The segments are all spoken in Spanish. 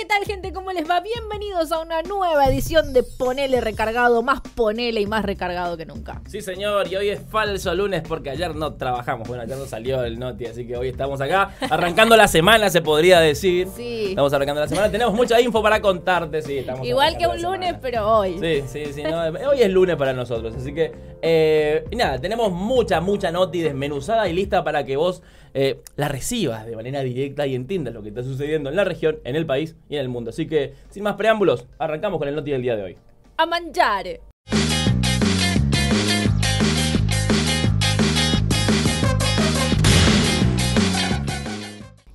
¿Qué tal gente? ¿Cómo les va? Bienvenidos a una nueva edición de Ponele Recargado, más Ponele y más recargado que nunca. Sí, señor, y hoy es falso lunes porque ayer no trabajamos. Bueno, ayer no salió el Noti, así que hoy estamos acá arrancando la semana, se podría decir. Sí. Estamos arrancando la semana, tenemos mucha info para contarte, sí. Estamos Igual que un lunes, pero hoy. Sí, sí, sí. no, hoy es lunes para nosotros, así que. Eh, y nada, tenemos mucha, mucha noti desmenuzada y lista para que vos eh, la recibas de manera directa y entiendas lo que está sucediendo en la región, en el país y en el mundo. Así que, sin más preámbulos, arrancamos con el noti del día de hoy. A mangiare.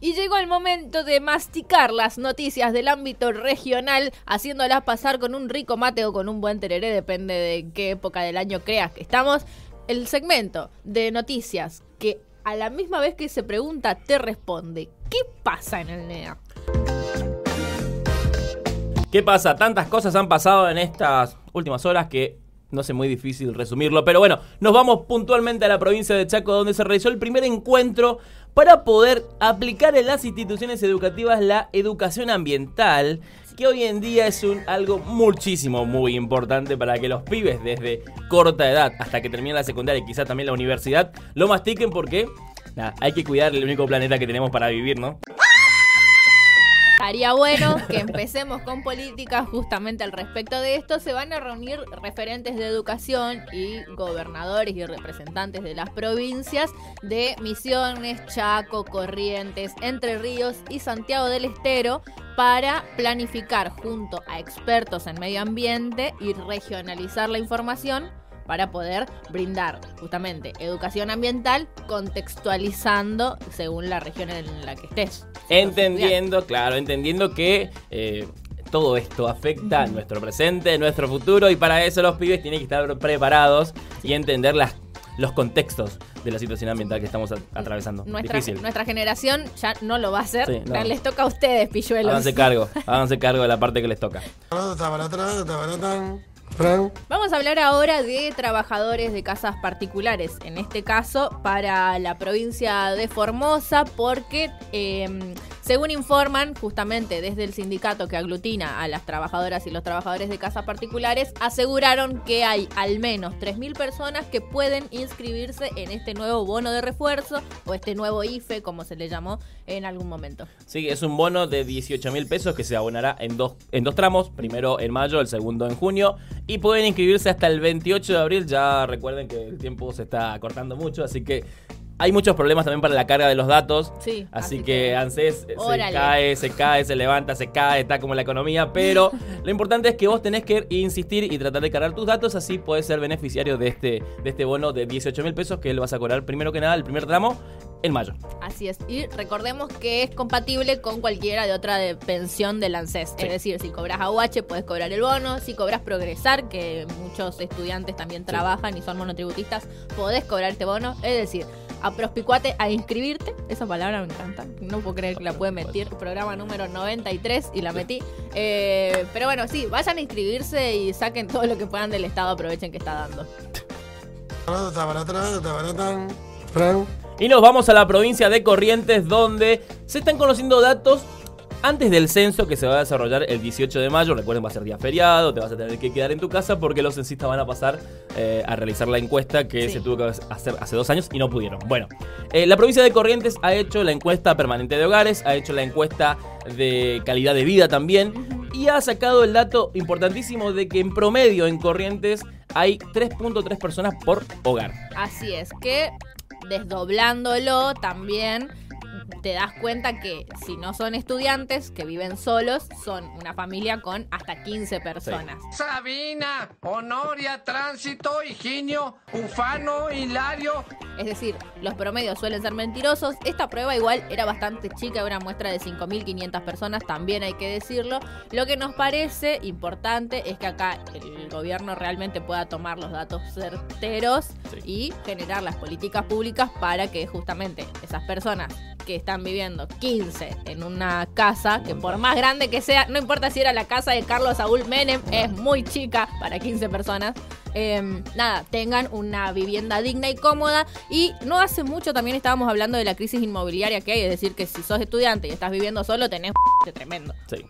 Y llegó el momento de masticar las noticias del ámbito regional, haciéndolas pasar con un rico mate o con un buen tereré, depende de qué época del año creas que estamos. El segmento de noticias que a la misma vez que se pregunta te responde, ¿qué pasa en el NEA? ¿Qué pasa? Tantas cosas han pasado en estas últimas horas que no sé, muy difícil resumirlo. Pero bueno, nos vamos puntualmente a la provincia de Chaco, donde se realizó el primer encuentro para poder aplicar en las instituciones educativas la educación ambiental, que hoy en día es un algo muchísimo, muy importante para que los pibes desde corta edad hasta que terminen la secundaria y quizás también la universidad lo mastiquen porque hay que cuidar el único planeta que tenemos para vivir, ¿no? Estaría bueno que empecemos con políticas justamente al respecto de esto. Se van a reunir referentes de educación y gobernadores y representantes de las provincias de Misiones, Chaco, Corrientes, Entre Ríos y Santiago del Estero para planificar junto a expertos en medio ambiente y regionalizar la información para poder brindar justamente educación ambiental contextualizando según la región en la que estés. Entendiendo, claro, entendiendo que eh, todo esto afecta a nuestro presente, nuestro futuro, y para eso los pibes tienen que estar preparados y entender las, los contextos de la situación ambiental que estamos atravesando. Nuestra, Difícil. nuestra generación ya no lo va a hacer. Sí, no. Les toca a ustedes, pilluelos. Háganse cargo, háganse cargo de la parte que les toca. Vamos a hablar ahora de trabajadores de casas particulares, en este caso para la provincia de Formosa, porque eh, según informan justamente desde el sindicato que aglutina a las trabajadoras y los trabajadores de casas particulares, aseguraron que hay al menos 3.000 personas que pueden inscribirse en este nuevo bono de refuerzo o este nuevo IFE, como se le llamó en algún momento. Sí, es un bono de 18 mil pesos que se abonará en dos, en dos tramos, primero en mayo, el segundo en junio, y pueden inscribirse hasta el 28 de abril, ya recuerden que el tiempo se está cortando mucho, así que hay muchos problemas también para la carga de los datos, Sí, así, así que, ANSES se órale. cae, se cae, se levanta, se cae, está como la economía, pero lo importante es que vos tenés que insistir y tratar de cargar tus datos, así podés ser beneficiario de este, de este bono de 18 mil pesos que lo vas a cobrar primero que nada el primer tramo en mayo. Así es. Y recordemos que es compatible con cualquiera de otra de pensión del ANSES. Sí. Es decir, si cobras AUH puedes cobrar el bono. Si cobras Progresar, que muchos estudiantes también trabajan y son monotributistas, podés cobrar este bono. Es decir, a prospicuate a inscribirte. Esa palabra me encanta. No puedo creer que la pude meter. Programa número 93 y la metí. Eh, pero bueno, sí, vayan a inscribirse y saquen todo lo que puedan del Estado. Aprovechen que está dando. Y nos vamos a la provincia de Corrientes donde se están conociendo datos antes del censo que se va a desarrollar el 18 de mayo. Recuerden, va a ser día feriado, te vas a tener que quedar en tu casa porque los censistas van a pasar eh, a realizar la encuesta que Sí. se tuvo que hacer hace dos años y no pudieron. Bueno, eh, la provincia de Corrientes ha hecho la encuesta permanente de hogares, ha hecho la encuesta de calidad de vida también y ha sacado el dato importantísimo de que en promedio en Corrientes hay 3.3 personas por hogar. Así es, que desdoblándolo también te das cuenta que si no son estudiantes que viven solos, son una familia con hasta 15 personas. Sabina, Honoria, Tránsito, Higinio, Ufano, Hilario. Es decir, los promedios suelen ser mentirosos. Esta prueba igual era bastante chica, era una muestra de 5.500 personas, también hay que decirlo. Lo que nos parece importante es que acá el gobierno realmente pueda tomar los datos certeros Sí. y generar las políticas públicas para que justamente esas personas que están viviendo 15 en una casa, que por más grande que sea, no importa si era la casa de Carlos Saúl Menem, es muy chica para 15 personas. Eh, nada, tengan una vivienda digna y cómoda. Y no hace mucho también estábamos hablando de la crisis inmobiliaria que hay, es decir, que si sos estudiante y estás viviendo solo, tenés un tremendo. Sí.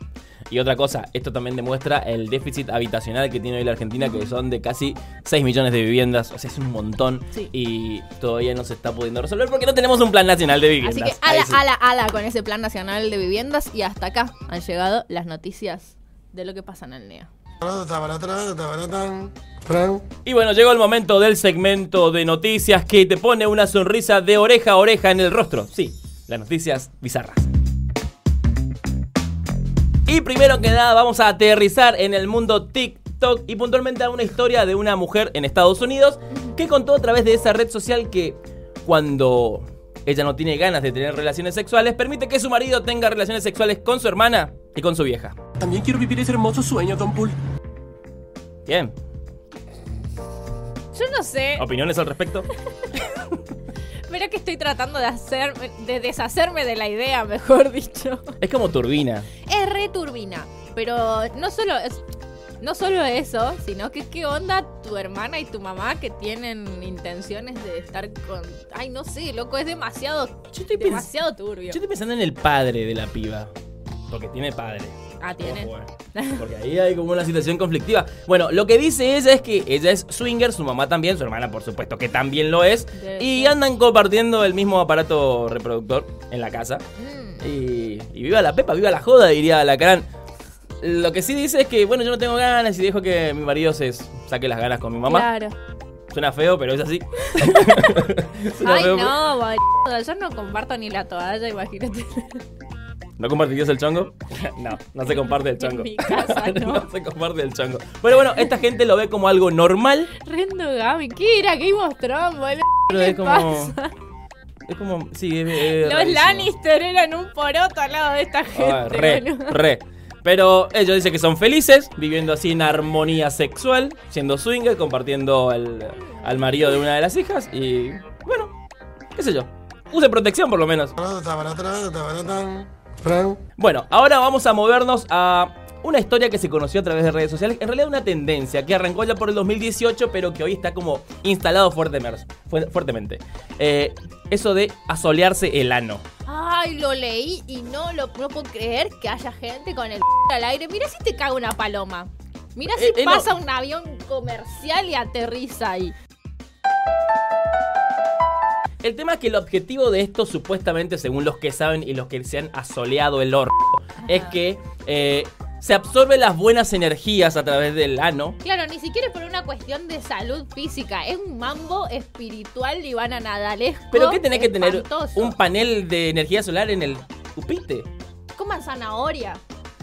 Y otra cosa, esto también demuestra el déficit habitacional que tiene hoy la Argentina, que son de casi 6 millones de viviendas. O sea, es un montón. Sí. Y todavía no se está pudiendo resolver porque no tenemos un plan nacional de viviendas. Así que ala, sí. ala, ala con ese plan nacional de viviendas y hasta acá han llegado las noticias de lo que pasa en el NEA. Y bueno, llegó el momento del segmento de noticias que te pone una sonrisa de oreja a oreja en el rostro. Sí, las noticias bizarras. Y primero que nada vamos a aterrizar en el mundo TikTok y puntualmente a una historia de una mujer en Estados Unidos que contó a través de esa red social que cuando ella no tiene ganas de tener relaciones sexuales, permite que su marido tenga relaciones sexuales con su hermana y con su vieja. También quiero vivir ese hermoso sueño, Don Pool. Bien, Yo no sé, ¿opiniones al respecto? pero que estoy tratando de hacer, de deshacerme de la idea, mejor dicho. Es como turbina. Es re turbina, pero no solo es, no solo eso, sino que qué onda tu hermana y tu mamá que tienen intenciones de estar con, ay no sé, loco, es demasiado, Yo estoy pens- demasiado turbio. Yo estoy pensando en el padre de la piba. Porque tiene padre. Ah, tiene. Eh. Porque ahí hay como una situación conflictiva. Bueno, lo que dice ella es que ella es swinger, su mamá también, su hermana por supuesto que también lo es. Y ser. andan compartiendo el mismo aparato reproductor en la casa. Mm. Y, y viva la pepa, viva la joda, diría la Caran. Lo que sí dice es que, bueno, yo no tengo ganas y dejo que mi marido se saque las ganas con mi mamá. Claro. Suena feo, pero es así. Ay, feo, no, boludo, yo no comparto ni la toalla, imagínate. ¿No compartirías el chongo? no, no se comparte el chongo. En mi casa, no. se comparte el chongo. Pero bueno, esta gente lo ve como algo normal. Rendo Gaby, ¿qué era of Thrones, boludo? Pero ¿Qué es como. pasa? Es como. Sí, es. es Los rarísimo. Lannister eran un poroto al lado de esta gente. Ah, re, re. Pero ellos dicen que son felices, viviendo así en armonía sexual, siendo swinger, compartiendo al, al marido de una de las hijas y. Bueno, qué sé yo. Use protección por lo menos. Bueno, ahora vamos a movernos a una historia que se conoció a través de redes sociales. En realidad una tendencia que arrancó ya por el 2018, pero que hoy está como instalado fuertemente. fu- fuertemente. Eh, eso de asolearse el ano. Ay, lo leí y no lo no puedo creer que haya gente con el al aire. Mira si te caga una paloma. Mira si Eh, eh, no. pasa un avión comercial y aterriza ahí. El tema es que el objetivo de esto, supuestamente, según los que saben y los que se han asoleado el orto, es que eh, se absorben las buenas energías a través del ano. Claro, ni siquiera es por una cuestión de salud física. Es un mambo espiritual Ivana Nadalesco. Pero ¿qué tenés que tener un panel de energía solar en el upite? Coman zanahoria.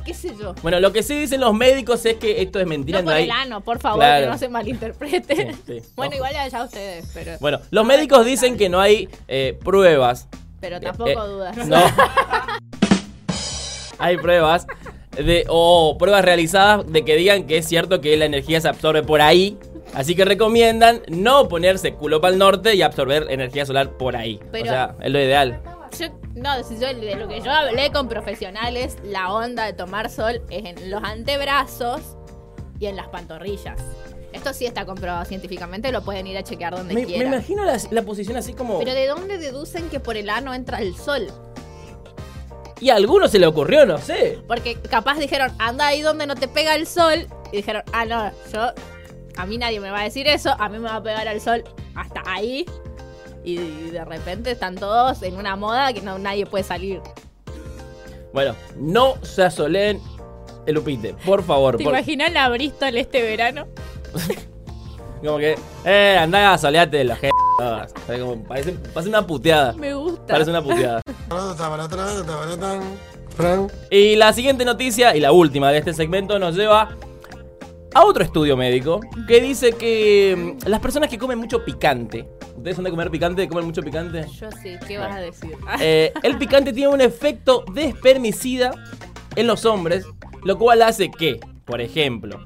¿Qué sé yo? Bueno, lo que sí dicen los médicos es que esto es mentira, No no por hay... el ano, por favor, Claro. que no se malinterprete. Sí, sí. bueno, igual allá ustedes, pero, Bueno, los médicos dicen que no hay eh, pruebas. pero tampoco Eh, dudas. No. hay pruebas de o pruebas realizadas de que digan que es cierto que la energía se absorbe por ahí. Así que recomiendan no ponerse culo para el norte y absorber energía solar por ahí. Pero- o sea, es lo ideal. Yo, no, si yo, de lo que yo hablé con profesionales, la onda de tomar sol es en los antebrazos y en las pantorrillas. Esto sí está comprobado científicamente, lo pueden ir a chequear donde Me, me quieran. imagino la, la posición así como... Pero ¿de dónde deducen que por el ano entra el sol? Y a alguno se le ocurrió, no sé. Porque capaz dijeron, anda ahí donde no te pega el sol. Y dijeron, ah, no, yo, a mí nadie me va a decir eso, a mí me va a pegar el sol hasta ahí. Y de repente están todos en una moda que no nadie puede salir. Bueno, no se asoleen el upite, por favor. ¿Te por- imaginas la Bristol este verano? Como que, eh, andá a solearte de gente. Parece, parece una puteada. Me gusta. Parece una puteada. Y la siguiente noticia, y la última de este segmento, nos lleva a otro estudio médico que dice que mm, las personas que comen mucho picante, ¿ustedes son de comer picante? ¿Comen mucho picante? Yo sí, ¿qué vas a decir? Eh, el picante tiene un efecto despermicida en los hombres, lo cual hace que, por ejemplo,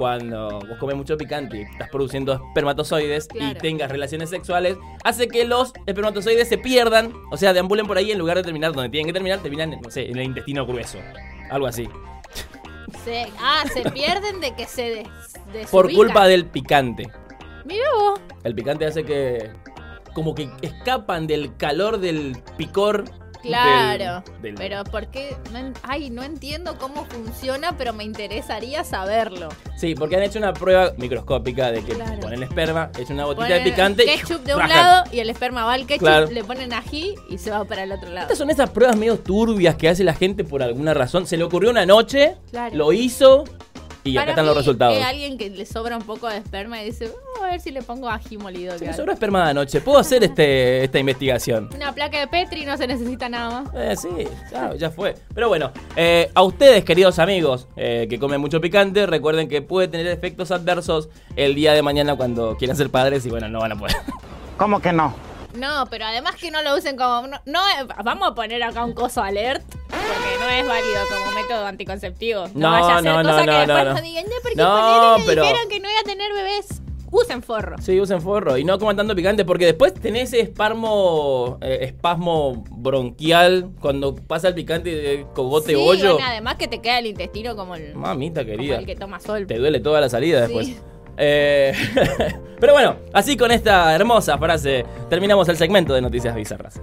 cuando vos comes mucho picante y estás produciendo espermatozoides y tengas relaciones sexuales, hace que los espermatozoides se pierdan, o sea, deambulen por ahí en lugar de terminar donde tienen que terminar, terminan, no sé, en el intestino grueso. Algo así. Se- ah, se pierden de que se des, Por culpa del picante. Mirá vos. El picante hace que como que escapan del calor del picor Claro, del- del- pero ¿por qué? No Ay, no entiendo cómo funciona, pero me interesaría saberlo. Sí, porque han hecho una prueba microscópica de que Claro. ponen esperma, echan una botita de picante. y ketchup de un lado y el esperma va al ketchup, Claro. le ponen ají y se va para el otro lado. Estas son esas pruebas medio turbias que hace la gente por alguna razón. Se le ocurrió una noche, Claro. lo hizo y Para acá están los resultados. Es alguien que le sobra un poco de esperma y dice, "Vamos a ver si le pongo ají molido. Que me hay". sobró esperma de anoche. ¿Puedo hacer este, esta investigación? Una placa de Petri no se necesita nada más. Eh, sí, ya, ya fue. Pero bueno, eh, a ustedes, queridos amigos eh, que comen mucho picante, recuerden que puede tener efectos adversos el día de mañana cuando quieran ser padres y bueno, no van a poder. ¿Cómo que no? No, pero además que no lo usen como... No, no, eh, vamos a poner acá un coso alert, porque no es válido como método anticonceptivo. No, No, vaya a ser no, no, cosa que no, después no, no. nos digan, porque No, que pero- dijeron que no iba a tener bebés. Usen forro. Sí, usen forro y no coman tanto picante porque después tenés ese espasmo, eh, espasmo bronquial cuando pasa el picante de cogote sí, bollo. bueno, además que te queda el intestino como el, Mamita como querida. el que toma sol. Te duele toda la salida Sí. después. Eh, pero bueno, así con esta hermosa frase terminamos el segmento de Noticias Bizarras.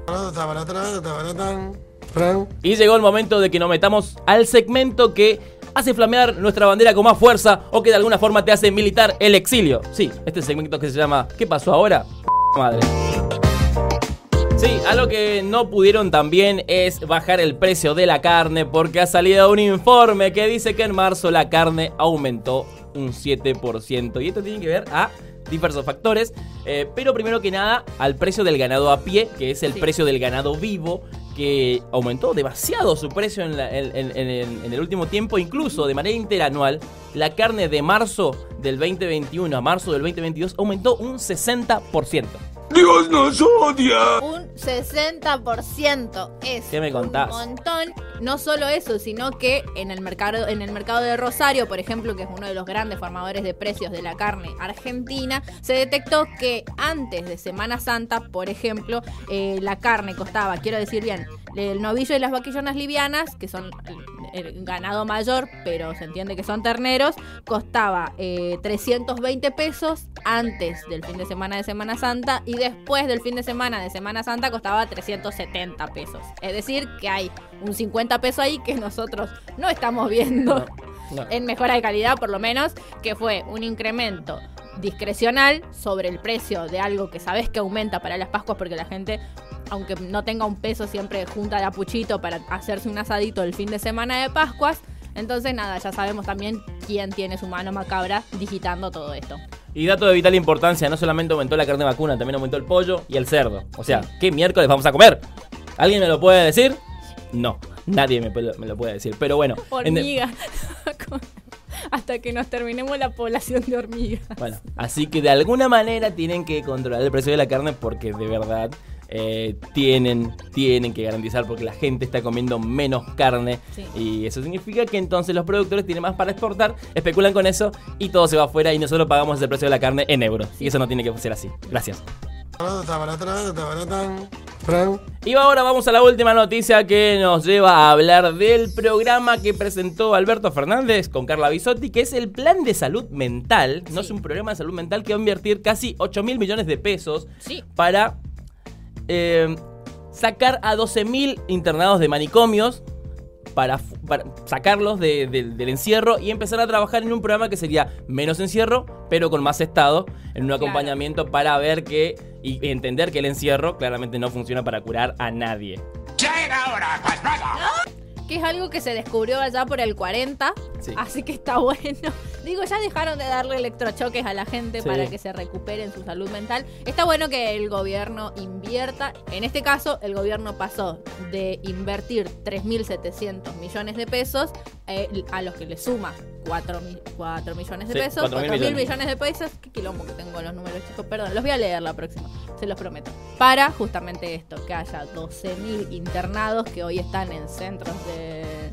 Y llegó el momento de que nos metamos al segmento que hace flamear nuestra bandera con más fuerza o que de alguna forma te hace militar el exilio. Sí, este segmento que se llama ¿Qué pasó ahora? Madre. Sí, algo que no pudieron también es bajar el precio de la carne porque ha salido un informe que dice que en marzo la carne aumentó un 7%. Y esto tiene que ver a diversos factores, eh, pero primero que nada al precio del ganado a pie, que es el Sí. precio del ganado vivo, que aumentó demasiado su precio en, la- en- en- en- en el último tiempo, incluso de manera interanual, la carne de marzo del 2021 a marzo del 2022 aumentó un 60%. ¡Dios nos odia! Un 60% es ¿Qué me contás? un montón. No solo eso, sino que en el mercado en el mercado de Rosario, por ejemplo, que es uno de los grandes formadores de precios de la carne argentina, se detectó que antes de Semana Santa, por ejemplo, eh, la carne costaba, quiero decir bien, el novillo y las vaquillonas livianas, que son el, ganado mayor, pero se entiende que son terneros, costaba eh, 320 pesos antes del fin de semana de Semana Santa y después del fin de semana de Semana Santa costaba 370 pesos. Es decir, que hay un 50 pesos ahí que nosotros no estamos viendo No. en mejora de calidad, por lo menos, que fue un incremento discrecional sobre el precio de algo que sabes que aumenta para las Pascuas porque la gente aunque no tenga un peso siempre junta de apuchito para hacerse un asadito el fin de semana de Pascuas. Entonces nada, ya sabemos también quién tiene su mano macabra digitando todo esto. Y dato de vital importancia, no solamente aumentó la carne vacuna, también aumentó el pollo y el cerdo. O sea, ¿qué miércoles vamos a comer? ¿Alguien me lo puede decir? No, nadie me, lo puede decir. Pero bueno, en- Hormiga. Hasta que nos terminemos la población de hormigas. bueno, así que de alguna manera tienen que controlar el precio de la carne porque de verdad eh, tienen, tienen que garantizar porque la gente está comiendo menos carne Sí. y eso significa que entonces los productores tienen más para exportar, especulan con eso y todo se va afuera y nosotros pagamos el precio de la carne en euros. Y eso no tiene que ser así. Gracias. Y ahora vamos a la última noticia que nos lleva a hablar del programa que presentó Alberto Fernández con Carla Bisotti, que es el Plan de Salud Mental. No es un programa de salud mental que va a invertir casi 8 mil millones de pesos Sí. para eh, sacar a 12 mil internados de manicomios. Para, para sacarlos de- de- del encierro y empezar a trabajar en un programa que sería menos encierro, pero con más estado, en un acompañamiento para ver que y entender que el encierro claramente no funciona para curar a nadie. Que es algo que se descubrió allá por el 40. Sí. Así que está bueno. Digo, ya dejaron de darle electrochoques a la gente Sí. para que se recuperen su salud mental. Está bueno que el gobierno invierta. En este caso, el gobierno pasó de invertir 3.700 millones de pesos eh, a los que le suma 4, millones de Sí, pesos. 4.000 4 mil millones. millones de pesos. Qué quilombo que tengo los números, chicos. Perdón, los voy a leer la próxima. Se los prometo. Para justamente esto, que haya 12.000 internados que hoy están en centros de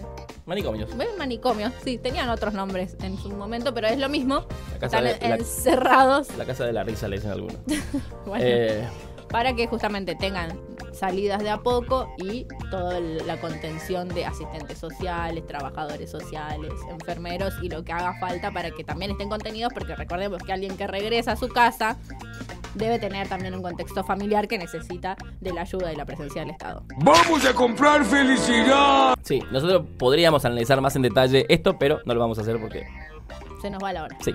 Manicomios. Manicomios, sí, tenían otros nombres en su momento, pero es lo mismo. La casa Están de- la- encerrados La casa de la risa le dicen algunos. bueno, Eh, para que justamente tengan salidas de a poco y toda la contención de asistentes sociales, trabajadores sociales, enfermeros y lo que haga falta para que también estén contenidos, porque recordemos que alguien que regresa a su casa debe tener también un contexto familiar que necesita de la ayuda y la presencia del Estado. ¡Vamos a comprar felicidad! Sí, nosotros podríamos analizar más en detalle esto, pero no lo vamos a hacer porque, Se nos va la hora. sí,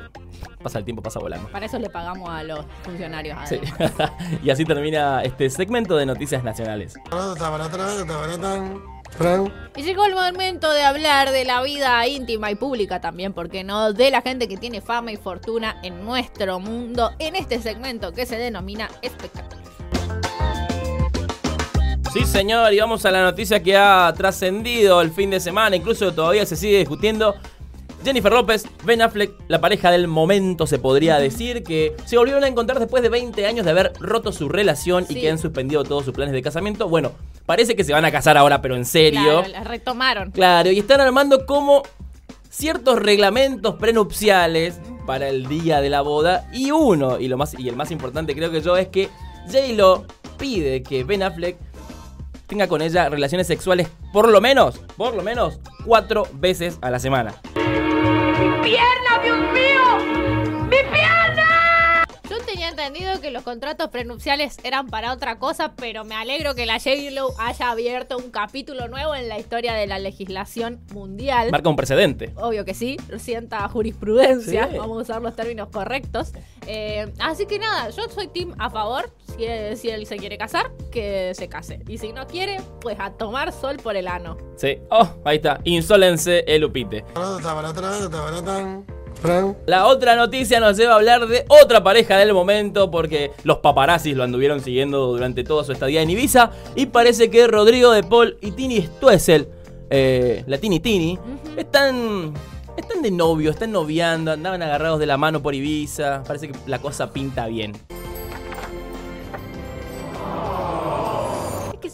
pasa el tiempo, pasa volando. Para eso le pagamos a los funcionarios. Sí. y así termina este segmento de noticias nacionales. Y llegó el momento de hablar de la vida íntima y pública también, porque no, de la gente que tiene fama y fortuna en nuestro mundo, en este segmento que se denomina espectáculo. Sí, señor, y vamos a la noticia que ha trascendido el fin de semana, incluso todavía se sigue discutiendo. Jennifer López, Ben Affleck, la pareja del momento se podría decir que se volvieron a encontrar después de 20 años de haber roto su relación y que han suspendido todos sus planes de casamiento. Bueno, parece que se van a casar ahora, pero en serio. Claro, la retomaron. Claro, y están armando como ciertos reglamentos prenupciales para el día de la boda. Y uno, y, lo más, y el más importante creo que yo, es que J-Lo pide que Ben Affleck tenga con ella relaciones sexuales por lo menos, por lo menos, cuatro veces a la semana. Yo tenía entendido que los contratos prenupciales eran para otra cosa, pero me alegro que la J-Lo haya abierto un capítulo nuevo en la historia de la legislación mundial. Marca un precedente. Obvio que sí, sienta jurisprudencia, Sí. vamos a usar los términos correctos. Eh, así que nada, yo soy team a favor, si, si él se quiere casar, que se case. Y si no quiere, pues a tomar sol por el ano. Sí. Oh, ahí está. Insolense el upite. La otra noticia nos lleva a hablar de otra pareja del momento porque los paparazzis lo anduvieron siguiendo durante toda su estadía en Ibiza y parece que Rodrigo de Paul y Tini Stoessel, eh, la Tini Tini, están, están de novio, están noviando, andaban agarrados de la mano por Ibiza, parece que la cosa pinta bien.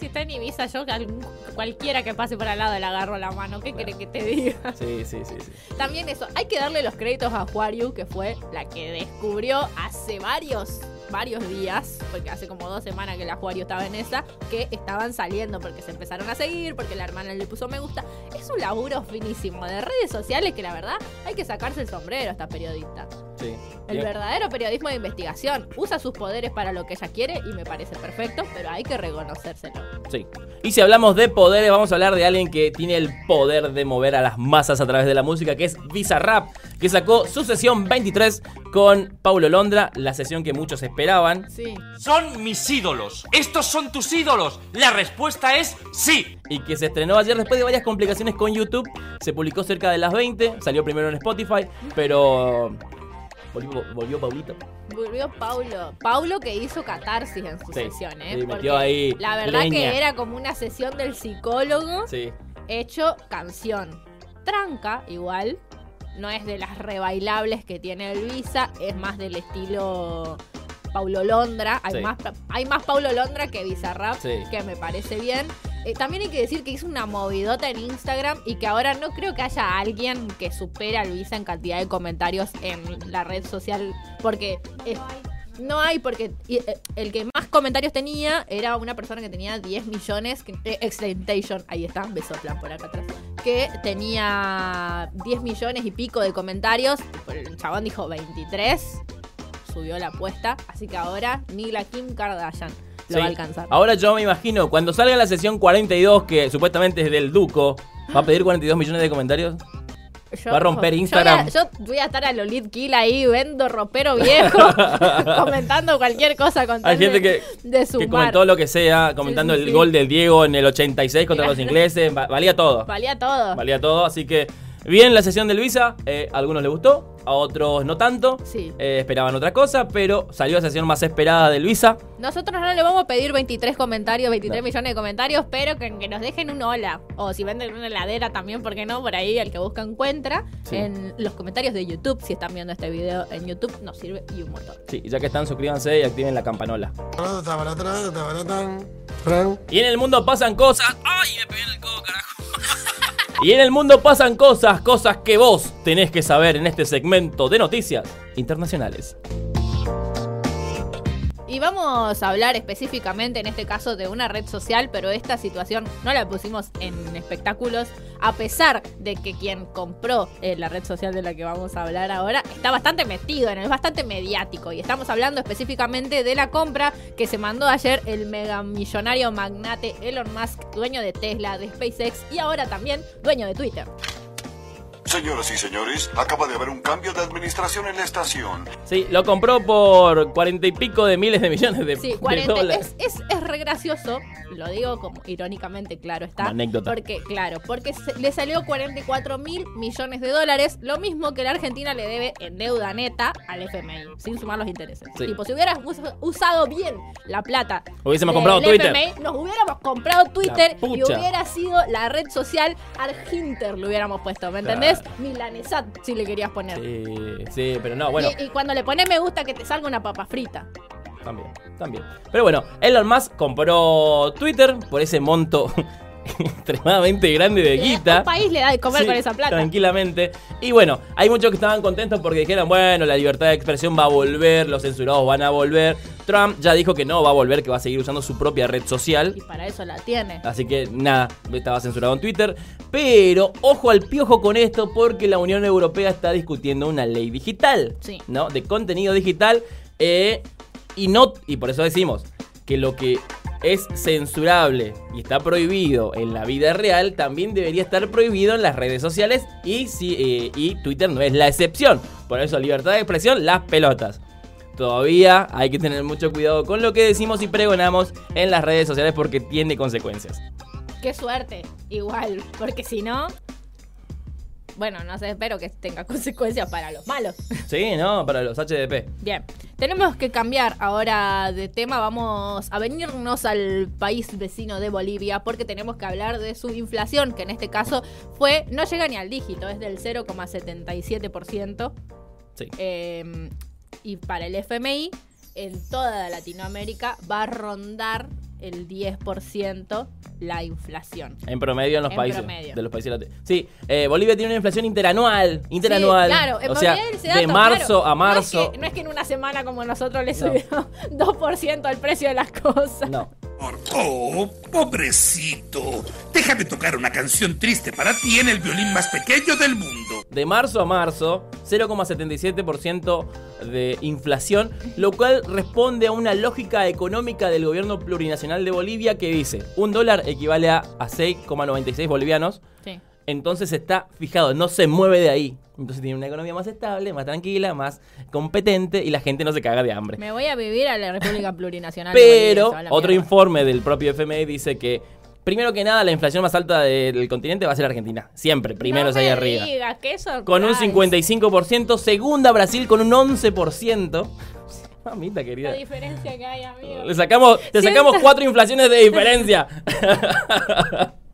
Si está en Ibiza, yo cualquiera que pase por al lado le agarro la mano. ¿Qué quiere que te diga? Sí, sí, sí, sí. También eso, hay que darle los créditos a Juariu, que fue la que descubrió hace varios, varios días, porque hace como dos semanas que la Juariu estaba en esa, que estaban saliendo porque se empezaron a seguir, porque la hermana le puso me gusta. Es un laburo finísimo de redes sociales que la verdad hay que sacarse el sombrero a esta periodista. Sí. El verdadero periodismo de investigación usa sus poderes para lo que ella quiere y me parece perfecto, pero hay que reconocérselo. Sí. Y si hablamos de poderes, vamos a hablar de alguien que tiene el poder de mover a las masas a través de la música, que es Bizarrap, que sacó su sesión 23 con Paulo Londra, la sesión que muchos esperaban. Sí. Son mis ídolos. Estos son tus ídolos. La respuesta es sí. Y que se estrenó ayer después de varias complicaciones con YouTube. Se publicó cerca de las 20, salió primero en Spotify, pero volvió, volvió Paulito. Volvió Paulo. Paulo que hizo catarsis en su Sí, sesión, ¿eh? sí, metió Porque ahí La verdad leña. que era como una sesión del psicólogo Sí. hecho canción. Tranca, igual. No es de las rebailables que tiene el Visa, es más del estilo Paulo Londra. Hay, más, hay más Paulo Londra que Bizarrap, que me parece bien. Eh, también hay que decir que hizo una movidota en Instagram y que ahora no creo que haya alguien que supera al Visa en cantidad de comentarios en la red social, porque no hay, porque eh, el que más comentarios tenía era una persona que tenía 10 millones, que, eh, Extentation, ahí está, Besoplan por acá atrás, que tenía 10 millones y pico de comentarios, el chabón dijo 23, subió la apuesta, así que ahora ni la Kim Kardashian lo Sí. va a alcanzar. Ahora yo me imagino, cuando salga la sesión 42, que supuestamente es del Duco, ¿va a pedir 42 millones de comentarios? Yo- Va a romper yo Instagram. voy a- Yo voy a, estar a Lolit Kill ahí, vendo ropero viejo, comentando cualquier cosa con Hay gente que, de que comentó lo que sea, comentando sí, el sí. gol del Diego en el 86 contra los ingleses, va- valía todo. Valía todo. Valía todo, así que bien la sesión del Visa, eh, a algunos les gustó, a otros no tanto, Sí. eh, esperaban otra cosa, pero salió la sesión más esperada del Visa. Nosotros no le vamos a pedir 23 comentarios, 23 millones de comentarios, pero que, que nos dejen un hola. O si venden una heladera también, ¿por qué no? Por ahí el que busca encuentra. Sí. En los comentarios de YouTube, si están viendo este video en YouTube, nos sirve y un montón. Sí, ya que están, suscríbanse y activen la campanola. Y en el mundo pasan cosas. ¡Ay! Me pegué en el codo, carajo. y en el mundo pasan cosas, cosas que vos tenés que saber en este segmento de noticias internacionales. Y vamos a hablar específicamente en este caso de una red social, pero esta situación no la pusimos en espectáculos, a pesar de que quien compró eh, la red social de la que vamos a hablar ahora está bastante metido en él, es bastante mediático. Y estamos hablando específicamente de la compra que se mandó ayer el megamillonario magnate Elon Musk, dueño de Tesla, de SpaceX y ahora también dueño de Twitter. Señoras y señores, acaba de haber un cambio de administración en la estación. Sí, lo compró por cuarenta y pico de miles de millones de, Sí, de 40, dólares. es, es, es re gracioso, lo digo como irónicamente, claro está. Una anécdota. Porque, claro, porque se- le salió 44 mil millones de dólares, lo mismo que la Argentina le debe en deuda neta al FMI, sin sumar los intereses. Sí. Tipo, si hubieras us- usado bien la plata Hubiésemos del comprado Twitter. FMI, nos hubiéramos comprado Twitter y hubiera sido la red social Arginter, lo hubiéramos puesto, ¿me Claro. entendés? Milanesat, si le querías poner. Sí, sí, pero no, bueno. Y, y cuando le pones me gusta que te salga una papa frita. También, también. Pero bueno, Elon Musk compró Twitter por ese monto extremadamente grande de guita. un país le da de comer Sí, con esa plata. Tranquilamente. Y bueno, hay muchos que estaban contentos porque dijeron, bueno, la libertad de expresión va a volver, los censurados van a volver. Trump ya dijo que no va a volver, que va a seguir usando su propia red social. Y para eso la tiene. Así que nada, estaba censurado en Twitter. Pero ojo al piojo con esto porque la Unión Europea está discutiendo una ley digital. Sí. ¿No? De contenido digital. eh, y no. Y por eso decimos que lo que es censurable y está prohibido en la vida real también debería estar prohibido en las redes sociales. Y, si, eh, y Twitter no es la excepción. Por eso, libertad de expresión, las pelotas. Todavía hay que tener mucho cuidado con lo que decimos y pregonamos en las redes sociales porque tiene consecuencias. Qué suerte, igual, porque si no, bueno, no sé, espero que tenga consecuencias para los malos. Sí, ¿no? Para los HDP. Bien, tenemos que cambiar ahora de tema, vamos a venirnos al país vecino de Bolivia porque tenemos que hablar de su inflación, que en este caso fue, no llega ni al dígito, es del 0,77%. Sí. Eh, y para el FMI, en toda Latinoamérica va a rondar el 10% la inflación. En promedio en los En países. promedio. De los países Sí, eh, Bolivia tiene una inflación interanual. Interanual. Sí, claro, o sea, ese de dato, marzo claro, a marzo. No es, que, no es que en una semana como nosotros le No. subieron 2% al precio de las cosas. No. Oh, pobrecito. Déjame tocar una canción triste para ti en el violín más pequeño del mundo. De marzo a marzo, 0,77% de inflación, lo cual responde a una lógica económica del gobierno plurinacional de Bolivia que dice, un dólar equivale a, a 6,96 bolivianos, Sí. Entonces está fijado, no se mueve de ahí. Entonces tiene una economía más estable, más tranquila, más competente y la gente no se caga de hambre. Me voy a vivir a la República Plurinacional. Pero la otro mierda. informe del propio FMI dice que, primero que nada, la inflación más alta del continente va a ser Argentina. Siempre, primero es no ahí me arriba. digas, qué. Con un 55%, segunda Brasil con un 11%. Mamita La querida. diferencia que hay, amigo. Le sacamos, te sacamos cuatro inflaciones de diferencia.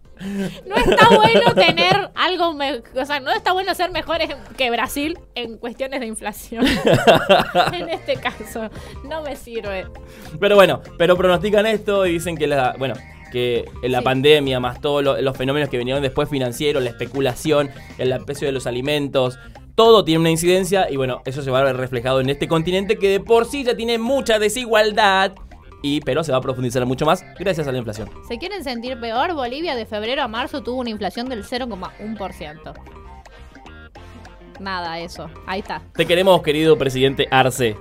No está bueno tener algo, o sea, no está bueno ser mejores que Brasil en cuestiones de inflación. en este caso, no me sirve. Pero bueno, pero pronostican esto y dicen que la, bueno, que la Sí. pandemia más todos lo- los fenómenos que vinieron después financieros, la especulación, el precio de los alimentos, todo tiene una incidencia y bueno, eso se va a ver reflejado en este continente que de por sí ya tiene mucha desigualdad y pero se va a profundizar mucho más gracias a la inflación. ¿Se quieren sentir peor? Bolivia de febrero a marzo tuvo una inflación del 0,1%. Nada, eso. Ahí está. Te queremos, querido presidente Arce.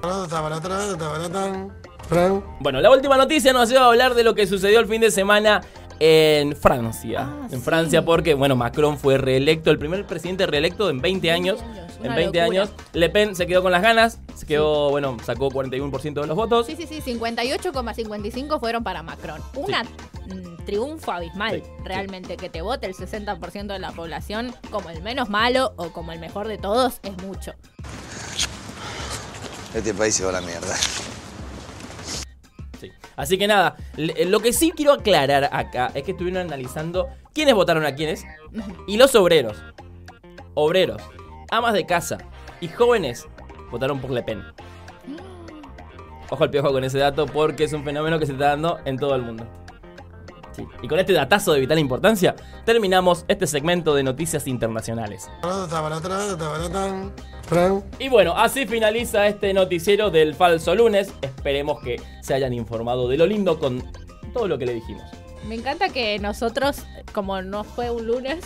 Bueno, la última noticia nos lleva a hablar de lo que sucedió el fin de semana en Francia. Ah, en sí. Francia porque, bueno, Macron fue reelecto, el primer presidente reelecto en 20 años. En una 20 locura. años. Le Pen se quedó con las ganas, se quedó, bueno, sacó 41% de los votos. Sí, sí, sí, 58,55 fueron para Macron. Una mm, triunfo abismal, Sí, realmente. Que te vote el 60% de la población como el menos malo o como el mejor de todos es mucho. Este país se va a la mierda. Sí. Así que nada, le- lo que sí quiero aclarar acá es que estuvieron analizando quiénes votaron a quiénes y los obreros, obreros, amas de casa y jóvenes votaron por Le Pen. Ojo al piojo con ese dato porque es un fenómeno que se está dando en todo el mundo. Y con este datazo de vital importancia, terminamos este segmento de noticias internacionales. Y bueno, así finaliza este noticiero del falso lunes. Esperemos que se hayan informado de lo lindo con todo lo que le dijimos. Me encanta que nosotros, como no fue un lunes,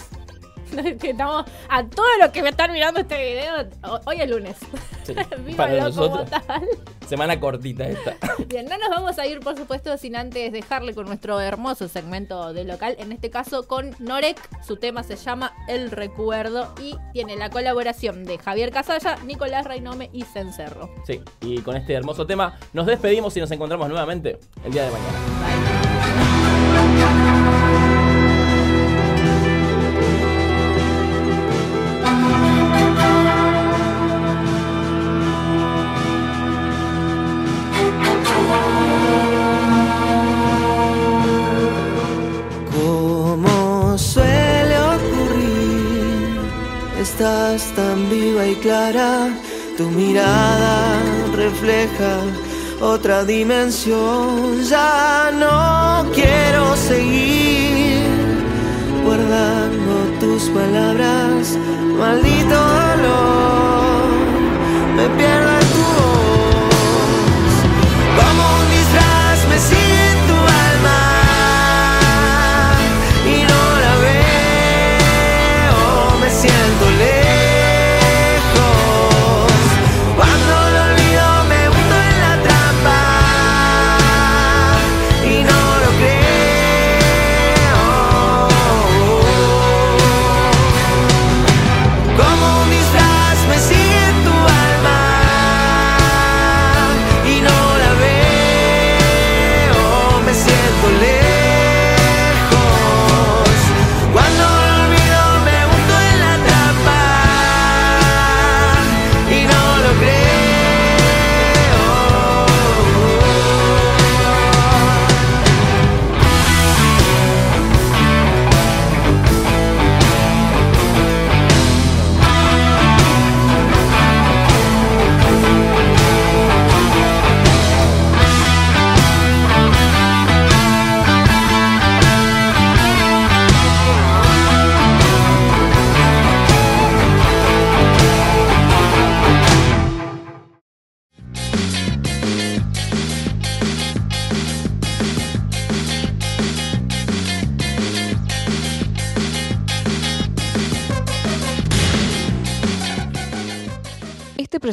que estamos a todos los que me están mirando este video, ho- hoy es lunes. Sí, para nosotros. tal. Semana cortita esta. Bien, no nos vamos a ir, por supuesto, sin antes dejarle con nuestro hermoso segmento de local, en este caso con Norek. Su tema se llama El Recuerdo y tiene la colaboración de Javier Casalla, Nicolás Reinome y Cencerro. Sí, y con este hermoso tema nos despedimos y nos encontramos nuevamente el día de mañana. Como estás tan viva y clara, tu mirada refleja otra dimensión. Ya no quiero seguir guardando tus palabras, maldito dolor, me pierdo